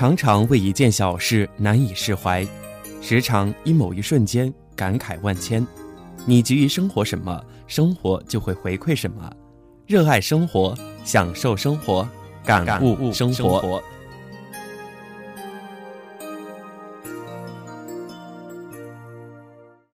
常常为一件小事难以释怀时常因某一瞬间感慨万千。你给予生活什么生活就会回馈什么。热爱生活享受生活感悟生活。